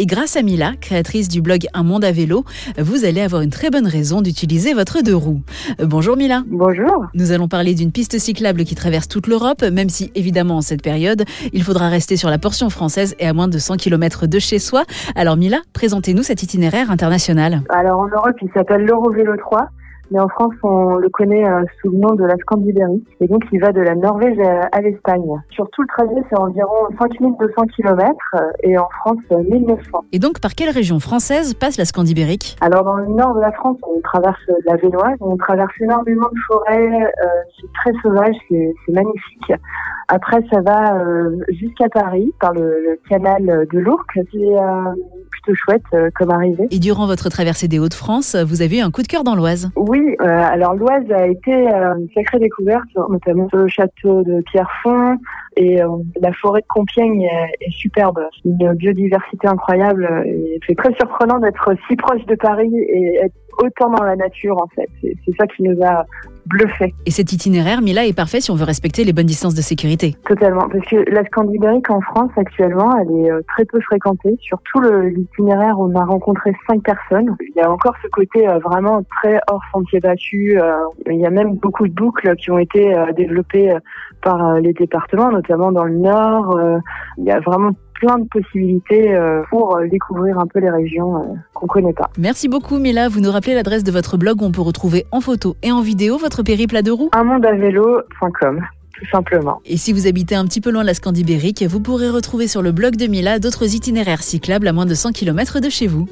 Et grâce à Mila, créatrice du blog Un monde à vélo, vous allez avoir une très bonne raison d'utiliser votre deux roues. Euh, bonjour Mila. Bonjour. Nous allons parler d'une piste cyclable qui traverse toute l'Europe, même si évidemment en cette période, il faudra rester sur la portion française et à moins de 100 km de chez soi. Alors Mila, présentez-nous cet itinéraire international. Alors en Europe, il s'appelle l'Eurovélo 3 mais en France, on le connaît euh, sous le nom de la Scandibérie. Et donc, il va de la Norvège à l'Espagne. Sur tout le trajet, c'est environ 5200 km et en France, 1900. Et donc, par quelle région française passe la Scandibérique? Alors, dans le nord de la France, on traverse la Vénoise, on traverse énormément de forêts, euh, c'est très sauvage, c'est magnifique. Après, ça va euh, jusqu'à Paris par le, canal de l'Ourcq. C'est euh, plutôt chouette euh, comme arrivée. Et durant votre traversée des Hauts-de-France, vous avez eu un coup de cœur dans l'Oise Oui, alors l'Oise a été une sacrée découverte, notamment le château de Pierrefonds et la forêt de Compiègne est, superbe. Une biodiversité incroyable c'est très surprenant d'être si proche de Paris et être autant dans la nature en fait. C'est ça qui nous a bluffé. Et cet itinéraire, Mila, est parfait si on veut respecter les bonnes distances de sécurité. Totalement, parce que la Scandibérique en France actuellement, elle est euh, très peu fréquentée. Sur tout l'itinéraire, on a rencontré cinq personnes. Il y a encore ce côté euh, vraiment très hors sentier battu. Euh, il y a même beaucoup de boucles qui ont été développées par les départements, notamment dans le Nord. Il y a vraiment plein de possibilités euh, pour euh, découvrir un peu les régions euh, qu'on connaît pas. Merci beaucoup Mila, vous nous rappelez l'adresse de votre blog où on peut retrouver en photo et en vidéo votre périple à deux roues? Un monde à vélo.com tout simplement. Et si vous habitez un petit peu loin de la Scandibérique, vous pourrez retrouver sur le blog de Mila d'autres itinéraires cyclables à moins de 100 km de chez vous.